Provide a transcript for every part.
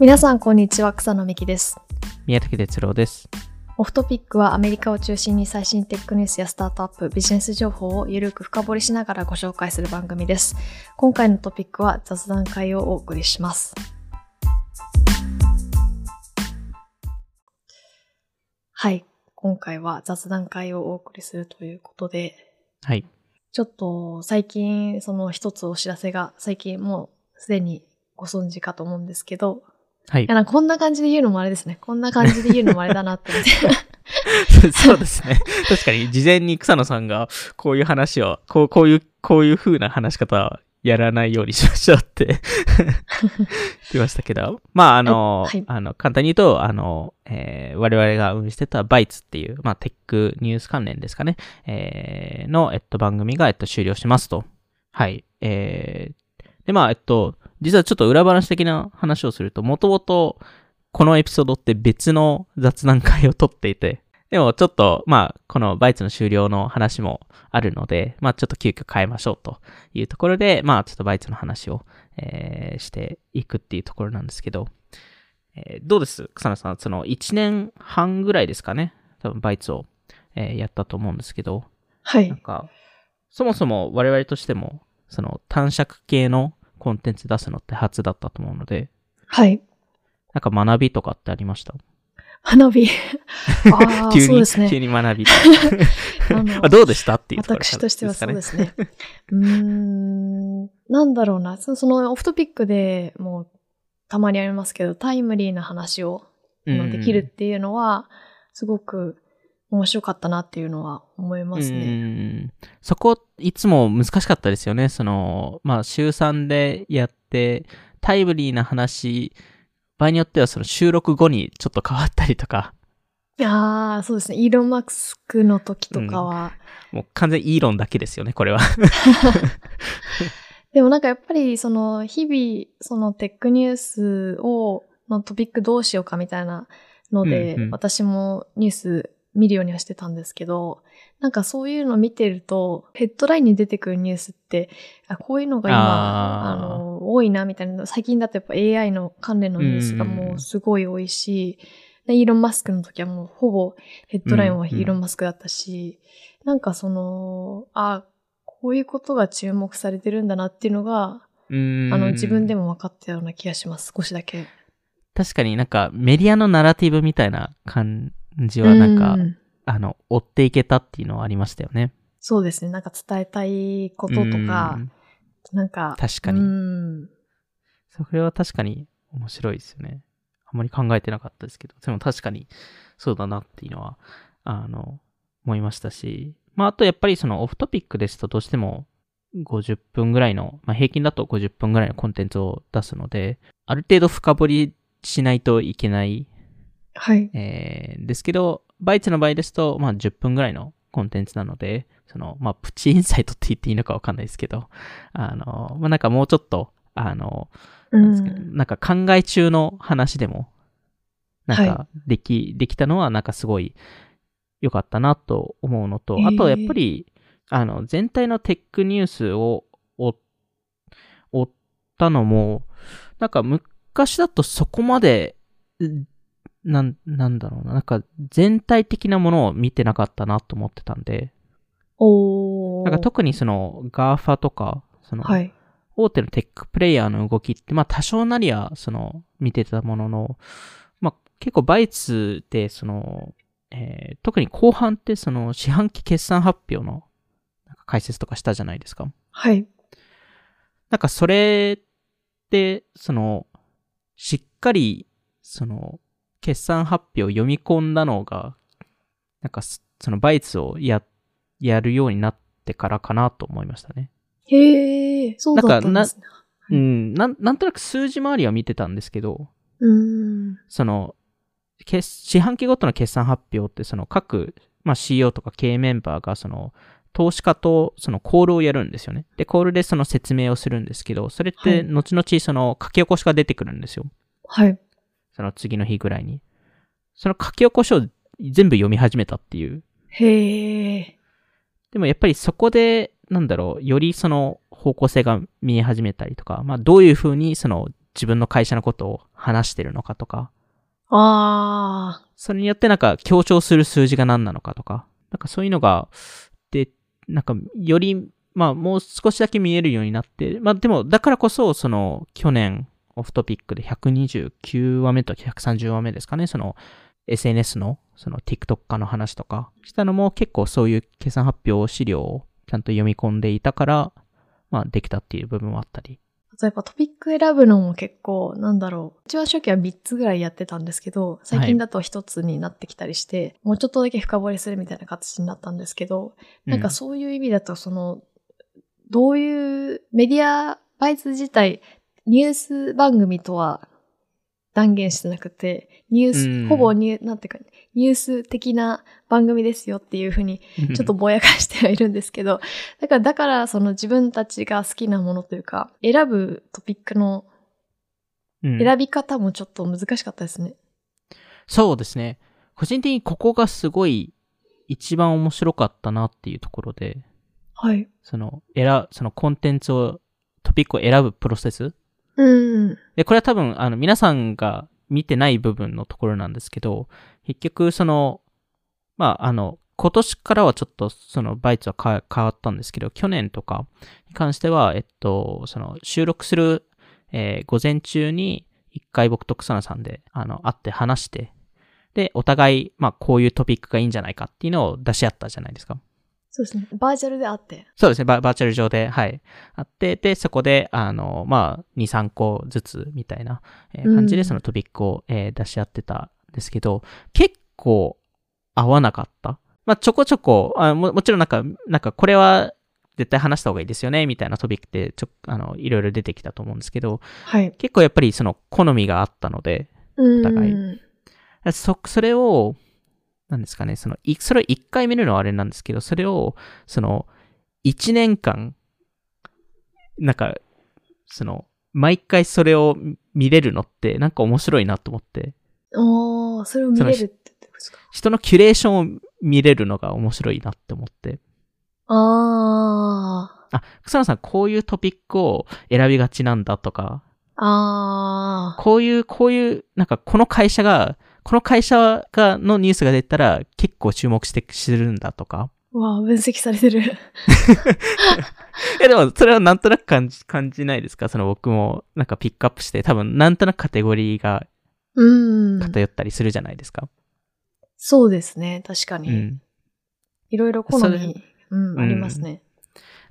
皆さん、こんにちは。草野美希です。宮崎哲郎です。オフトピックはアメリカを中心に最新テックニュースやスタートアップ、ビジネス情報をゆるく深掘りしながらご紹介する番組です。今回のトピックは雑談会をお送りします。はい。今回は雑談会をお送りするということで、はい。ちょっと最近その一つお知らせが最近もうすでにご存知かと思うんですけど、はいいや。なんかこんな感じで言うのもあれですね。こんな感じで言うのもあれだなって。そうですね。確かに、事前に草野さんが、こういう話を、こう、こういう、こういう風な話し方はやらないようにしましょうって 言ってましたけど、まあ、あの、はいあの、簡単に言うと、あの、えー我々が運営してたバイツっていう、まあ、テックニュース関連ですかね、えーの、えっと、番組が、えっと、終了しますと。はい。えー、で、まあ、えっと、実はちょっと裏話的な話をすると、もともと、このエピソードって別の雑談会を撮っていて、でもちょっと、まあ、このバイツの終了の話もあるので、まあちょっと急遽変えましょうというところで、まあちょっとバイツの話を、えーしていくっていうところなんですけど、えーどうです？草野さん、その1年半ぐらいですかね？多分バイツを、えーやったと思うんですけど、はい。なんか、そもそも我々としても、その短尺系のコンテンツ出すのって初だったと思うので、はい。なんか学びとかってありました？花火。ああ、急に、そうですね。急に学び。あ どうでした？っていう私としてはそうですかね。ね。うーん、なんだろうな。そそのオフトピックでもうたまにありますけど、タイムリーな話をできるっていうのは、すごく面白かったなっていうのは思いますうね。んそこ、いつも難しかったですよね。その、まあ、週3でやって、タイムリーな話、場合によってはその収録後にちょっと変わったりとか、ああ、そうですね。イーロン・マスクの時とかは、もう完全イーロンだけですよね、これは。でもなんかやっぱりその日々そのテックニュースをのトピックどうしようかみたいなので、うんうん私もニュース見るようにはしてたんですけど、なんかそういうの見てるとヘッドラインに出てくるニュースって、あこういうのが今、あの、多いなみたいな、最近だとやっぱ AI の関連のニュースがもうすごい多いし、でイーロン・マスクの時はもうほぼヘッドラインはイーロン・マスクだったし、なんかその、あ、こういうことが注目されてるんだなっていうのが、うんあの、自分でも分かったような気がします。少しだけ。確かになんかメディアのナラティブみたいな感じはなんか、うあの、追っていけたっていうのはありましたよね。そうですね。なんか伝えたいこととかう、んなんか、確かにうん。それは確かに面白いですよね。あまり考えてなかったですけど、でも確かにそうだなっていうのは、あの、思いましたし、まあ、あとやっぱりそのオフトピックですとどうしても50分ぐらいの、まあ、平均だと50分ぐらいのコンテンツを出すので、ある程度深掘りしないといけない、はい。えー、ですけど、バイツの場合ですと、まあ、10分ぐらいのコンテンツなので、その、まあ、プチインサイトって言っていいのかわかんないですけど、あの、まあ、なんかもうちょっと、あの、うん。なんか考え中の話でも、なんはかでき、できたのはなんかすごい良かったなと思うのと、あとやっぱり、あの、全体のテックニュースを追追ったのも、なんか昔だとそこまで、んなん、なんだろうな、なんか全体的なものを見てなかったなと思ってたんで、おー。なんか特にその GAFA とか、その、はい。大手のテックプレイヤーの動きって、まあ多少なりは、その、見てたものの、まあ結構バイツで、その、えー特に後半ってその四半期決算発表のなんか解説とかしたじゃないですか。はい。なんかそれって、その、しっかり、その、決算発表を読み込んだのが、なんかそそのバイツをや、やるようになってからかなと思いましたね。へえ、そうだったんですね。うん、なん、なんとなく数字回りは見てたんですけど、うん。その、決四半期ごとの決算発表って、その各、まあ、CEO とか経営メンバーが、その、投資家とそのコールをやるんですよね。で、コールでその説明をするんですけど、それっはいて後々その書き起こしが出てくるんですよ。はい。その次の日ぐらいに。その書き起こしを全部読み始めたっていう。へえ。でもやっぱりそこで、なんだろう、よりその方向性が見え始めたりとか、まあどういうふうにその自分の会社のことを話してるのかとか、あそれによってなんか強調する数字が何なのかとか、なんかそういうのが、で、なんかより、まあもう少しだけ見えるようになって、まあでもだからこそ、その去年オフトピックで129話目と130話目ですかね、その SNS のその TikTok 化の話とかしたのも結構そういう計算発表資料をちゃんと読み込んでいたから、まあできたっていう部分もあったり。例えばトピック選ぶのも結構、なんだろう。一番初期は3つぐらいやってたんですけど、最近だと1つになってきたりして、もうちょっとだけ深掘りするみたいな形になったんですけど、なんかそういう意味だと、その、どういうメディア、バイツ自体、ニュース番組とは断言してなくて、ニュース、うんほぼニュー、なんていうか、ニュース的な番組ですよっていうふうにうん、ちょっとぼやかしてはいるんですけど、だから、だから、その自分たちが好きなものというか、選ぶトピックのうん選び方もちょっと難しかったですね。そうですね。個人的にここがすごい一番面白かったなっていうところで、はい。その、選、そのコンテンツを、トピックを選ぶプロセスうん。で、これは多分、あの、皆さんが見てない部分のところなんですけど、結局、その、まあ、あの、今年からはちょっと、その、バイツは変わったんですけど、去年とかに関しては、えっと、その、収録する、えー午前中に、一回僕と草野さんで、あの、会って話して、で、お互い、まあ、こういうトピックがいいんじゃないかっていうのを出し合ったじゃないですか。そうですね。バーチャルであって。そうですね、ババーチャル上で、はい。あって、で、そこで、あの、まあ、2、3個ずつみたいな、えー感じうんでそのトピックを、えー出し合ってたんですけど、結構合わなかった。まあ、ちょこちょこ、あももちろんなんか、なんかこれは絶対話した方がいいですよね、みたいなトピックって、ちょ、あの、いろいろ出てきたと思うんですけど、はい。結構やっぱりその好みがあったので、お互いそ、それを、なんですかね、その、いそれを一回見るのはあれなんですけど、それを、その、一年間、なんか、その、毎回それを見れるのって、なんか面白いなと思って、おー、それを見れるってことですか？人のキュレーションを見れるのが面白いなって思って。あー。あ、草野さん、こういうトピックを選びがちなんだとか、あー。こういう、こういう、なんかこの会社が、この会社が、のニュースが出たら結構注目して、するんだとか。うわー、分析されてる。え、でも、それはなんとなく感じ、感じないですか？その僕も、なんかピックアップして、多分、なんとなくカテゴリーがうん。偏ったりするじゃないですか。そうですね。確かに。うん。いろいろ好み、うん、うんありますね。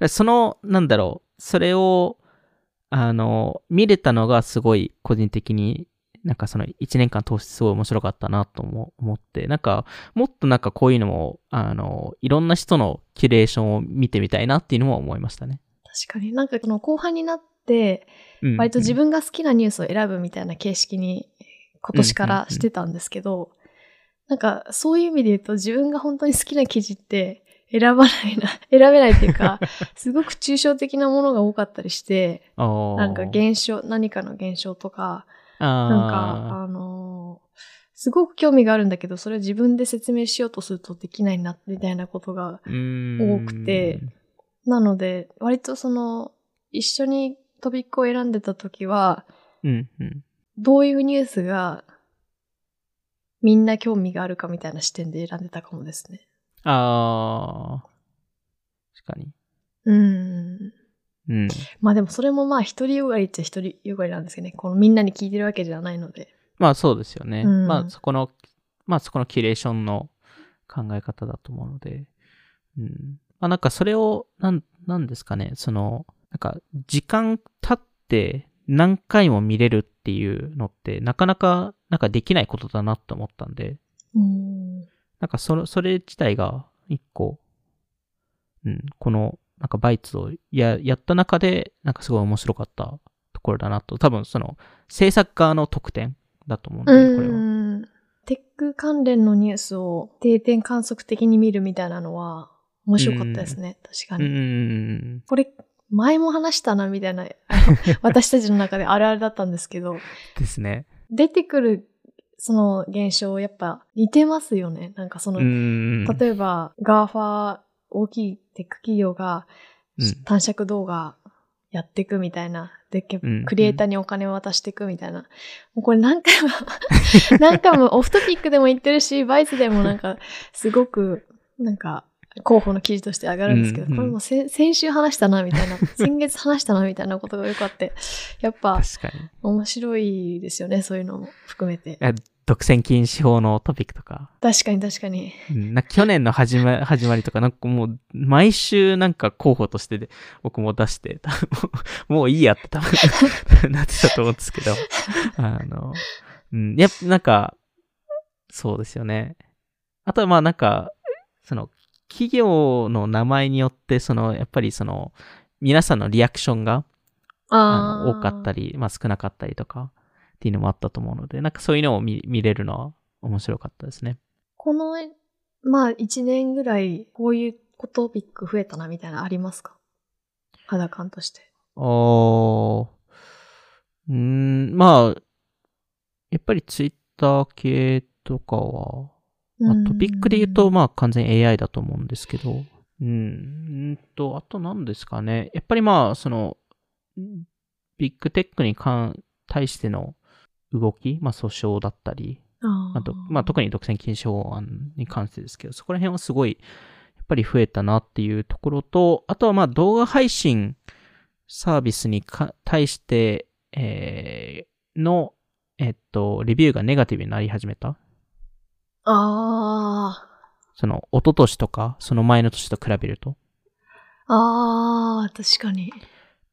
でその、なんだろう、それを、あの、見れたのがすごい個人的に、なんかその1年間通してすごい面白かったなとも思って、なんか、もっとなんかこういうのも、あの、いろんな人のキュレーションを見てみたいなっていうのも思いましたね。確かに。なんかこの後半になって、うん割と自分が好きなニュースを選ぶみたいな形式に今年からしてたんですけど、なんかそういう意味で言うと自分が本当に好きな記事って選ばないな、選べないっていうか、すごく抽象的なものが多かったりして、ななんか現象、何かの現象とか、なんか、あのーすごく興味があるんだけど、それを自分で説明しようとするとできないな、みたいなことが、多くて、なので、割とその、一緒にトピックを選んでた時は、うん、うん。どういうニュースが、みんな興味があるかみたいな視点で選んでたかもですね。ああ、確かに。うん。うん。まあでもそれもまあ一人よがりっちゃ一人よがりなんですけどね。このみんなに聞いてるわけじゃないので。まあそうですよね。うんまあそこの、まあそこのキュレーションの考え方だと思うので。うん。まあなんかそれを、なん、なんですかね、その、なんか時間経って何回も見れるっていうのってなかなか、なんかできないことだなって思ったんで、うん。なんかそれ、それ自体が一個、うん、この、なんかバイツをや、やった中で、なんかすごい面白かったところだなと。多分その、制作側の特典だと思うんで、これは。うん。テック関連のニュースを定点観測的に見るみたいなのは面白かったですね。確かうんに。これ、前も話したなみたいな、私たちの中であるあるだったんですけど、ですね。出てくるその現象、やっぱ似てますよね。なんかその、うん。例えば、 GAFA、大きいテック企業がうん短尺動画やっていくみたいなで、クリエイターにお金を渡していくみたいな。もうこれ何回も、何回もオフトピックでも言ってるし、バイツでもなんか、すごく、なんか、候補の記事として上がるんですけど、うんうんこれもせ先週話したな、みたいな、先月話したな、みたいなことがよくあって、やっぱ。面白いですよね、そういうのも含めて。独占禁止法のトピックとか。確かに確かに。うん、な去年の始ま 始まりとか、なんかもう、毎週なんか候補としてで、僕も出して、もういいやって多分 なってたと思うんですけど、あの、うん、やっぱなんか、そうですよね。あとはまあなんか、その、企業の名前によって、その、やっぱりその、皆さんのリアクションが、ああの多かったり。り、まあ少なかったりとか、っていうのもあったと思うので、なんかそういうのを見見れるのは面白かったですね。この、まあ、一年ぐらい、こういうトピック増えたな、みたいなのありますか？肌感として。あーうーん、まあ、やっぱりツイッター系とかは、まあ、トピックで言うと、まあ完全に AI だと思うんですけど、うん、うんと、あと何ですかね。やっぱりまあ、その、ビッグテックに関対しての動き、まあ訴訟だったり、あと、まあ、特に独占禁止法案に関してですけど、そこら辺はすごい、やっぱり増えたなっていうところと、あとはまあ動画配信サービスにか対して、えーの、えっと、レビューがネガティブになり始めた。あその、一昨年とか、その前の年と比べると。あー、確かに。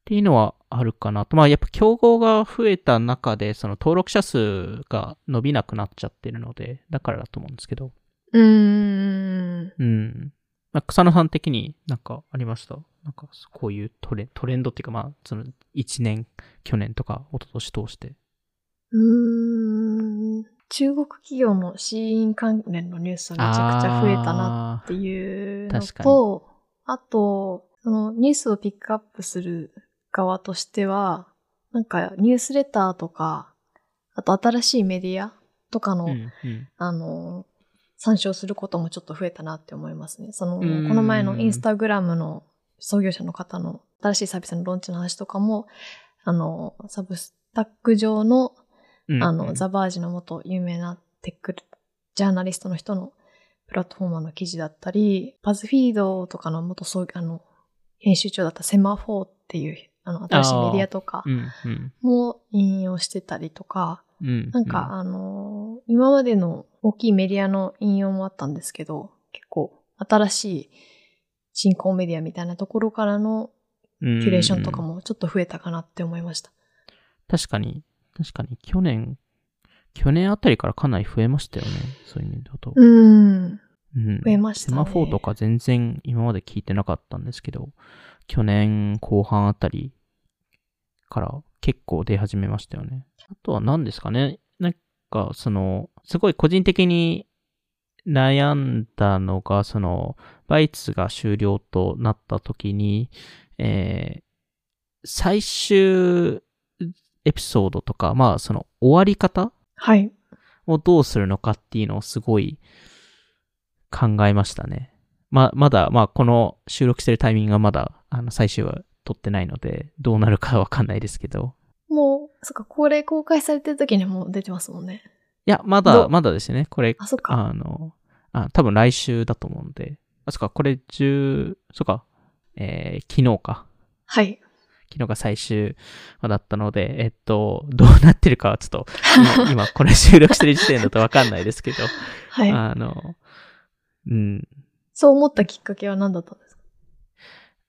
ていうのはあるかなと。まあ、やっぱ競合が増えた中で、その登録者数が伸びなくなっちゃってるので、だからだと思うんですけど。うーん。うん。まあ、草野さん的になんかありました？なんかこういうトレトレンドっていうかまあ、その1年、去年とか一昨年通して。うーん。中国企業のシーン関連のニュースがめちゃくちゃ増えたなっていうのと、あと、そのニュースをピックアップする側としては、なんかニュースレターとか、あと新しいメディアとかの、うんうん。あの、参照することもちょっと増えたなって思いますね。その、こうん。の前のインスタグラムの創業者の方の新しいサービスのローンチの話とかも、あの、サブスタック上の、うんあの、ザ・バージの元有名なテックジャーナリストの人のプラットフォーマーの記事だったり、バズフィードとかの元創あの、編集長だったセマフォーっていう、あの、新しいメディアとかうんうんも引用してたりとか、うんなんか、あのー今までの大きいメディアの引用もあったんですけど、結構新しい新興メディアみたいなところからのキュレーションとかもちょっと増えたかなって思いました。確かに、確かに去年、去年あたりからかなり増えましたよね。そういう意味だと。うん。うん増えましたねセマフォーとか全然今まで聞いてなかったんですけど、去年後半あたりから結構出始めましたよね。あとは何ですかねなんか、その、すごい個人的に悩んだのが、その、バイツが終了となった時に、えー最終エピソードとか、まあ、その終わり方はい。をどうするのかっていうのをすごい考えましたね。ま、まだ、まあ、この収録してるタイミングがまだ、あの、最終話撮ってないので、どうなるかわかんないですけど。もう、そっか、これ公開されてる時にもう出てますもんね。いや、まどだ、まだですね。これ、あ、そっか。あの、あ、多分来週だと思うんで。あ、そっか、これ10、そっか、えー、昨日か。はい。昨日が最終話だったので、えっと、どうなってるかはちょっと、今、今これ収録してる時点だとわかんないですけど、はい。あの、うん、そう思ったきっかけは何だったんですか？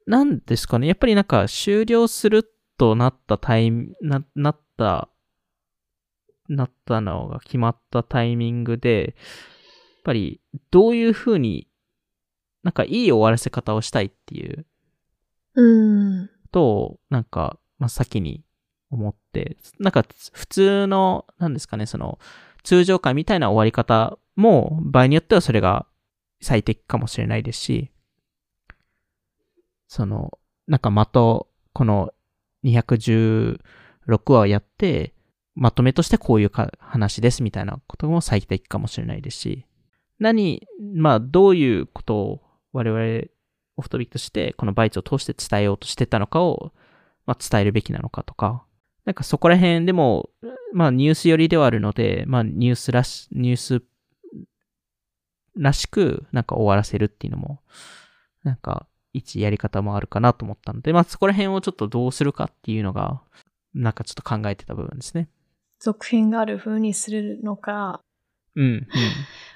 なんですかね。やっぱりなんか終了するとなったタイミな、なった、なったのが決まったタイミングで、やっぱりどういう風に、なんかいい終わらせ方をしたいっていううん。と、なんか、まあ、先に思って、なんか普通の、なんですかね、その、通常回みたいな終わり方も、場合によってはそれが最適かもしれないですし、その、なんかまと、この216話をやって、まとめとしてこういう話ですみたいなことも最適かもしれないですし、何、まあどういうことを我々オフトビックとしてこのバイツを通して伝えようとしてたのかを、まあ、伝えるべきなのかとか、なんかそこら辺でも、まあニュース寄りではあるので、まあニュースらし、ニュースらしくなんか終わらせるっていうのも、なんか一やり方もあるかなと思ったので、まあそこら辺をちょっとどうするかっていうのが、なんかちょっと考えてた部分ですね。続編がある風にするのか、うん、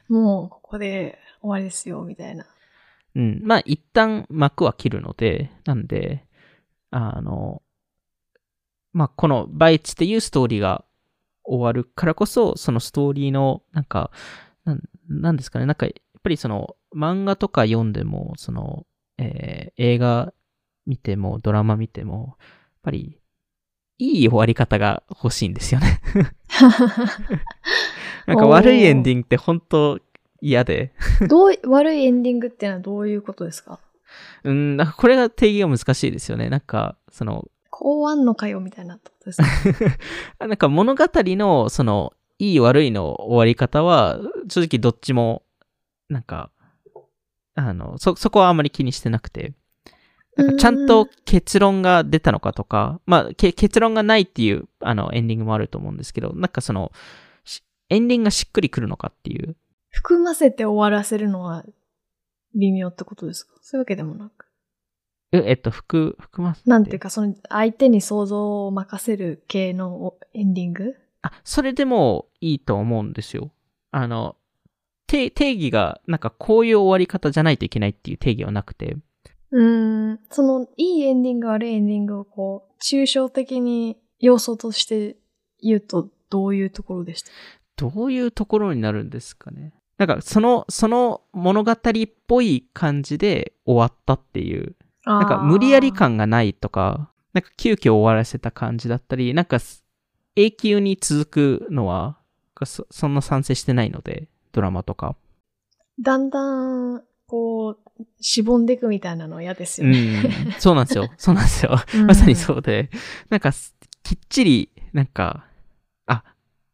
もうここで終わりですよ、みたいな。うん。うん。まあ一旦幕は切るので、なんで、あの、まあこのバイチっていうストーリーが終わるからこそ、そのストーリーの、なんか、なんですかね、なんか、やっぱりその、漫画とか読んでも、その、えー映画見ても、ドラマ見ても、やっぱり、いい終わり方が欲しいんですよね。なんか悪いエンディングって本当嫌で。どうい、悪いエンディングっていうのはどういうことですか？うん、なんかこれが定義が難しいですよね。なんか、その、こうあんのかよ、みたいなってことですか？なんか物語の、その、いい悪いの終わり方は、正直どっちも、なんか、あの、そ、そこはあまり気にしてなくて、なんかちゃんと結論が出たのかとか、まあ、け結論がないっていう、あの、エンディングもあると思うんですけど、なんかその、しエンディングがしっくりくるのかっていう。含ませて終わらせるのは微妙ってことですか？そういうわけでもなく。え、えっと、含、含ませなんていうか、その相手に想像を任せる系のエンディング？あ、それでもいいと思うんですよ。あの、定定義が、なんかこういう終わり方じゃないといけないっていう定義はなくて、うーん、そのいいエンディング悪いエンディングをこう、抽象的に要素として言うとどういうところでした？どういうところになるんですかね。なんか、その、その物語っぽい感じで終わったっていう、なんか無理やり感がないとか、なんか急遽終わらせた感じだったり、なんか永久に続くのは、そそんな賛成してないので、ドラマとか。だんだん、こう、しぼんでいくみたいなの嫌ですうよね。ん。そうなんですよ。そうなんですよ。うんまさにそうで、なんか、きっちり、なんか、あ、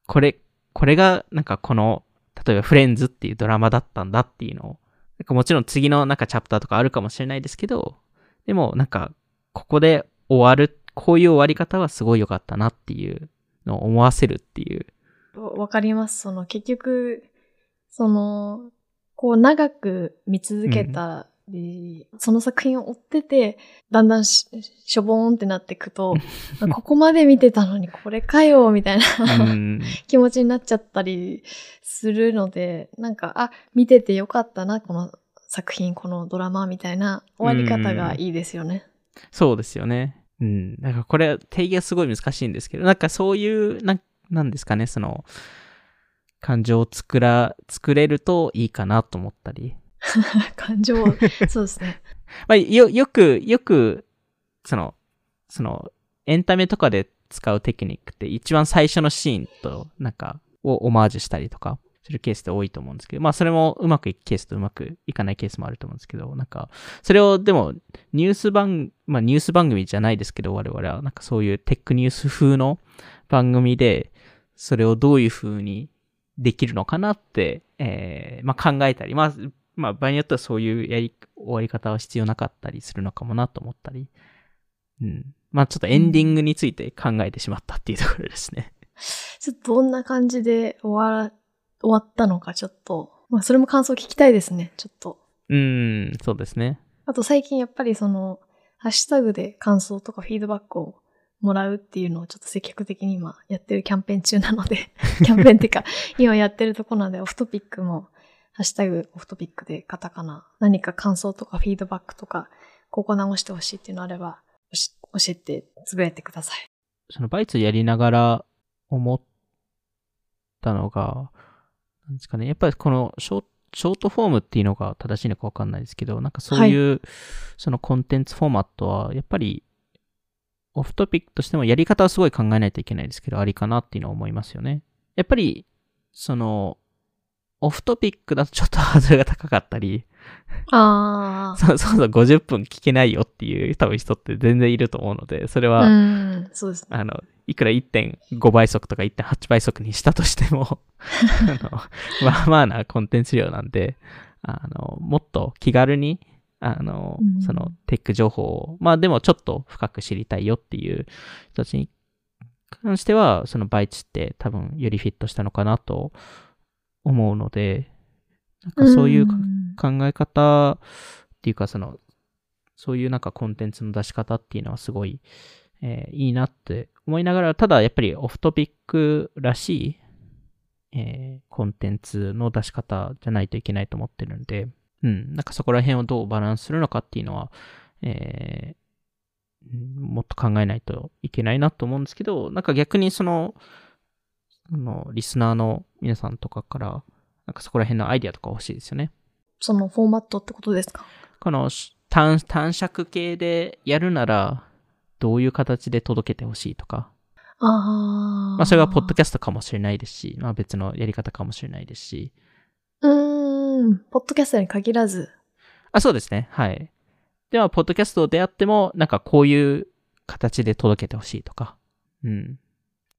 これ、これが、なんかこの、例えばフレンズっていうドラマだったんだっていうのを、なんかもちろん次のなんかチャプターとかあるかもしれないですけど、でもなんか、ここで終わる、こういう終わり方はすごい良かったなっていうのを思わせるっていう。わわかります。その結局、その、こう長く見続けたり、その作品を追ってて、だんだんししょぼーんってなっていくと、ここまで見てたのにこれかよ、みたいな、うん。気持ちになっちゃったりするので、なんか、あ、見ててよかったな、この作品、このドラマみたいな終わり方がいいですよね。そうですよね。うん。なんかこれ、定義がすごい難しいんですけど、なんかそういう、なんなんですかね、その、感情を作ら、作れるといいかなと思ったり。感情、そうですね。まあ、よ、よく、よく、その、その、エンタメとかで使うテクニックって一番最初のシーンと、なんか、をオマージュしたりとかするケースって多いと思うんですけど、まあそれもうまくいくケースとうまくいかないケースもあると思うんですけど、なんか、それをでも、ニュース番、まあニュース番組じゃないですけど、我々は、なんかそういうテックニュース風の番組で、それをどういう風にできるのかなって、えー、まあ考えたり、まあ、まあ場合によってはそういうやり、終わり方は必要なかったりするのかもなと思ったり、うん。まあちょっとエンディングについて考えてしまったっていうところですね。ちょっとどんな感じで終わら、終わったのかちょっと、まあそれも感想聞きたいですね、ちょっと。うーん、そうですね。あと最近やっぱりその、ハッシュタグで感想とかフィードバックをもらうっていうのをちょっと積極的に今やってるキャンペーン中なので、キャンペーンっていうか、今やってるとこなのでオフトピックも、ハッシュタグオフトピックでカタカナ、何か感想とかフィードバックとか、ここ直してほしいっていうのあれば、教えて、つぶやいてください。そのバイツやりながら思ったのが、なんですかね。やっぱりこのショショートフォームっていうのが正しいのかわかんないですけど、なんかそういう、そのコンテンツフォーマットは、やっぱり、オフトピックとしてもやり方はすごい考えないといけないですけど、ありかなっていうのは思いますよね。やっぱり、その、オフトピックだとちょっとハードルが高かったり、あ そうそうそう50分聞けないよっていう多分人って全然いると思うので、それあ。は、うん、そうですね。あの、いくら1.5倍速とか1.8倍速にしたとしても あの、まあまあなコンテンツ量なんで、あの、もっと気軽に、あの、うん。そのテック情報を、まあでもちょっと深く知りたいよっていう人たちに関しては、そのバイツって多分よりフィットしたのかなと思うので、なんかそういうかん。考え方っていうか、その、そういうなんかコンテンツの出し方っていうのはすごい、えーいいなって思いながら、ただやっぱりオフトピックらしい、えーコンテンツの出し方じゃないといけないと思ってるんで、うん、なんかそこら辺をどうバランスするのかっていうのは、えーうんもっと考えないといけないなと思うんですけど、なんか逆にその、そのリスナーの皆さんとかから、なんかそこら辺のアイディアとか欲しいですよね。そのフォーマットってことですか？このし短短尺系でやるなら、どういう形で届けてほしいとか。ああ。まあそれがポッドキャストかもしれないですし、まあ別のやり方かもしれないですし。うーん。ポッドキャストに限らず。あ、そうですね。はい。では、ポッドキャストであっても、なんかこういう形で届けてほしいとか。うん。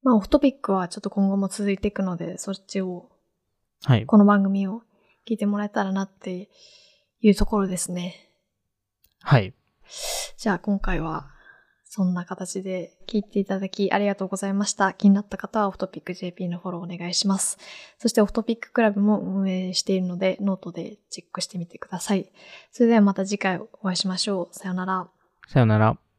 まあ、オフトピックはちょっと今後も続いていくので、そっちを、はい。この番組を聞いてもらえたらなっていうところですね。はい。じゃあ今回はそんな形で聞いていただきありがとうございました。気になった方はオフトピック JP のフォローお願いします。そして Off Topic Club も運営しているのでノートでチェックしてみてください。それではまた次回お会いしましょう。さよなら。さよなら。